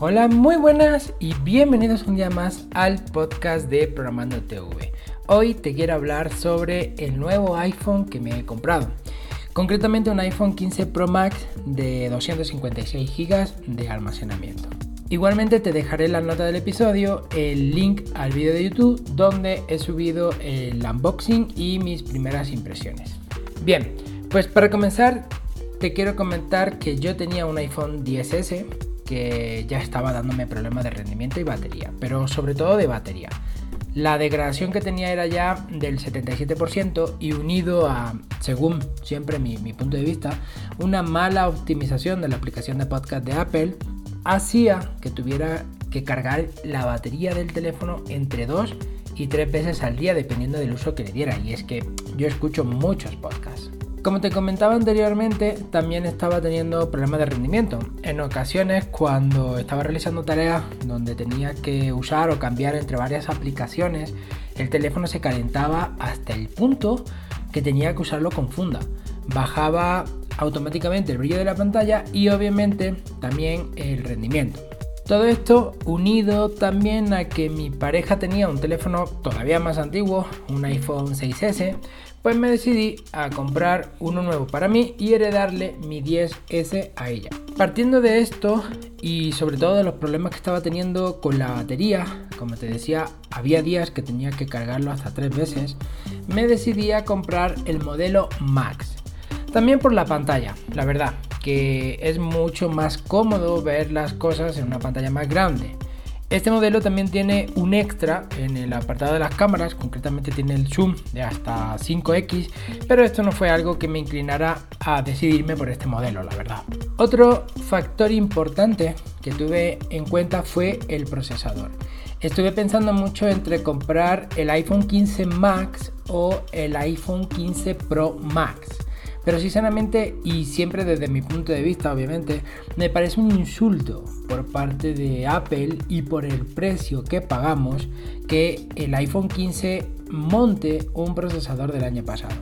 Hola, muy buenas y bienvenidos un día más al podcast de Programando TV. Hoy te quiero hablar sobre el nuevo iPhone que me he comprado. Concretamente un iPhone 15 Pro Max de 256 GB de almacenamiento. Igualmente te dejaré en la nota del episodio el link al vídeo de YouTube donde he subido el unboxing y mis primeras impresiones. Bien, pues para comenzar te quiero comentar que yo tenía un iPhone 10S que ya estaba dándome problemas de rendimiento y batería, pero sobre todo de batería. La degradación que tenía era ya del 77% y unido a, según siempre mi, punto de vista, una mala optimización de la aplicación de podcast de Apple, hacía que tuviera que cargar la batería del teléfono entre dos y tres veces al día dependiendo del uso que le diera. Y es que yo escucho muchos podcasts. Como te comentaba anteriormente, también estaba teniendo problemas de rendimiento. En ocasiones, cuando estaba realizando tareas donde tenía que usar o cambiar entre varias aplicaciones, el teléfono se calentaba hasta el punto que tenía que usarlo con funda. Bajaba automáticamente el brillo de la pantalla y obviamente también el rendimiento. Todo esto unido también a que mi pareja tenía un teléfono todavía más antiguo, un iPhone 6S, pues me decidí a comprar uno nuevo para mí y heredarle mi 10S a ella. Partiendo de esto y sobre todo de los problemas que estaba teniendo con la batería, como te decía, había días que tenía que cargarlo hasta tres veces, me decidí a comprar el modelo Max. También por la pantalla, la verdad, es mucho más cómodo ver las cosas en una pantalla más grande. Este modelo también tiene un extra en el apartado de las cámaras, concretamente tiene el zoom de hasta 5x, pero esto no fue algo que me inclinara a decidirme por este modelo, la verdad. Otro factor importante que tuve en cuenta fue el procesador. Estuve pensando mucho entre comprar el iPhone 15 Max o el iPhone 15 Pro Max. Pero sinceramente, y siempre desde mi punto de vista obviamente, me parece un insulto por parte de Apple y por el precio que pagamos que el iPhone 15 monte un procesador del año pasado.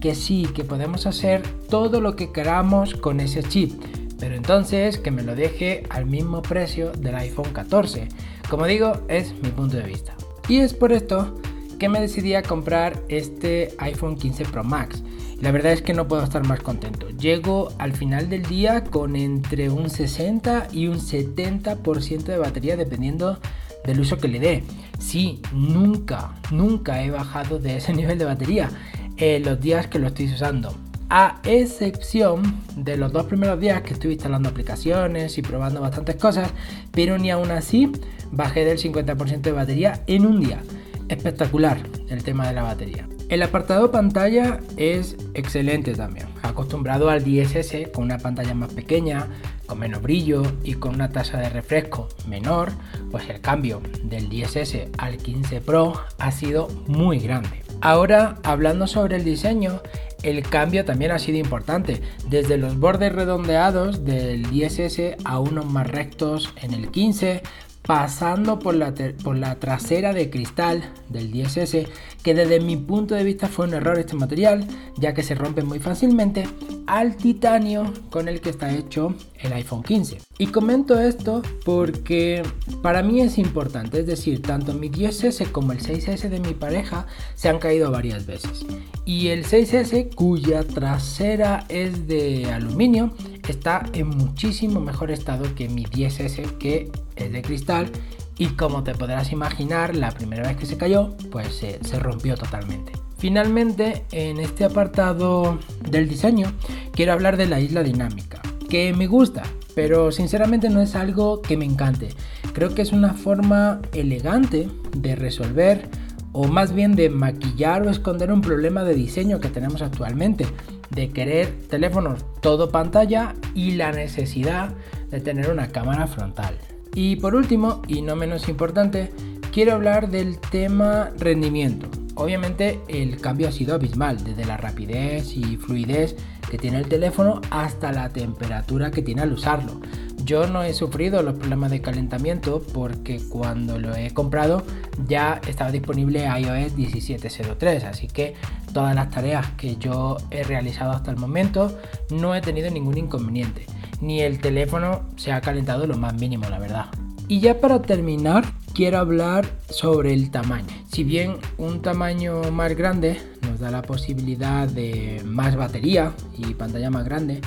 Que sí, que podemos hacer todo lo que queramos con ese chip, pero entonces que me lo deje al mismo precio del iPhone 14. Como digo, es mi punto de vista. Y es por esto que me decidí a comprar este iPhone 15 Pro Max. La verdad es que no puedo estar más contento. Llego al final del día con entre un 60 y un 70% de batería dependiendo del uso que le dé. Sí, nunca, nunca he bajado de ese nivel de batería en los días que lo estoy usando. A excepción de los dos primeros días que estuve instalando aplicaciones y probando bastantes cosas, pero ni aún así bajé del 50% de batería en un día. Espectacular el tema de la batería. El apartado pantalla es excelente también. Acostumbrado al 10S con una pantalla más pequeña, con menos brillo y con una tasa de refresco menor, pues el cambio del 10S al 15 Pro ha sido muy grande. Ahora, hablando sobre el diseño, el cambio también ha sido importante, desde los bordes redondeados del 10S a unos más rectos en el 15, pasando por la, por la trasera de cristal del 10S, que desde mi punto de vista fue un error este material, ya que se rompe muy fácilmente, al titanio con el que está hecho el iPhone 15. Y comento esto porque para mí es importante, es decir, tanto mi 10S como el 6S de mi pareja se han caído varias veces. Y el 6S, cuya trasera es de aluminio, está en muchísimo mejor estado que mi 10S que es de cristal y como te podrás imaginar la primera vez que se cayó pues se, se rompió totalmente. Finalmente en este apartado del diseño quiero hablar de la isla dinámica que me gusta pero sinceramente no es algo que me encante. Creo que es una forma elegante de resolver o más bien de maquillar o esconder un problema de diseño que tenemos actualmente, de querer teléfonos todo pantalla y la necesidad de tener una cámara frontal. Y por último, y no menos importante, quiero hablar del tema rendimiento. Obviamente el cambio ha sido abismal, desde la rapidez y fluidez que tiene el teléfono hasta la temperatura que tiene al usarlo. Yo no he sufrido los problemas de calentamiento porque cuando lo he comprado ya estaba disponible iOS 17.03, así que todas las tareas que yo he realizado hasta el momento no he tenido ningún inconveniente. ni el teléfono se ha calentado lo más mínimo, la verdad. Y ya para terminar, quiero hablar sobre el tamaño. Si bien un tamaño más grande nos da la posibilidad de más batería y pantalla más grande,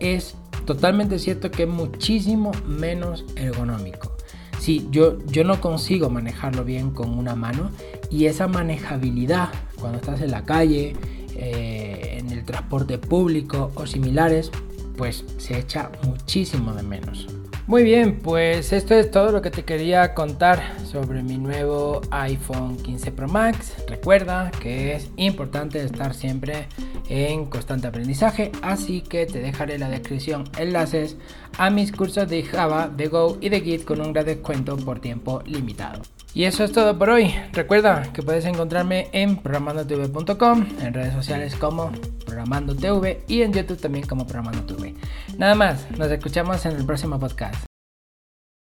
es totalmente cierto que es muchísimo menos ergonómico. Sí, yo, yo no consigo manejarlo bien con una mano y esa manejabilidad cuando estás en la calle, eh, en el transporte público o similares, pues se echa muchísimo de menos. Muy bien, pues esto es todo lo que te quería contar sobre mi nuevo iPhone 15 Pro Max. Recuerda que es importante estar siempre en constante aprendizaje, así que te dejaré en la descripción enlaces a mis cursos de Java, de Go y de Git con un gran descuento por tiempo limitado. Y eso es todo por hoy. Recuerda que puedes encontrarme en programandotv.com, en redes sociales como Programando TV y en YouTube también como Programando TV. Nada más, nos escuchamos en el próximo podcast.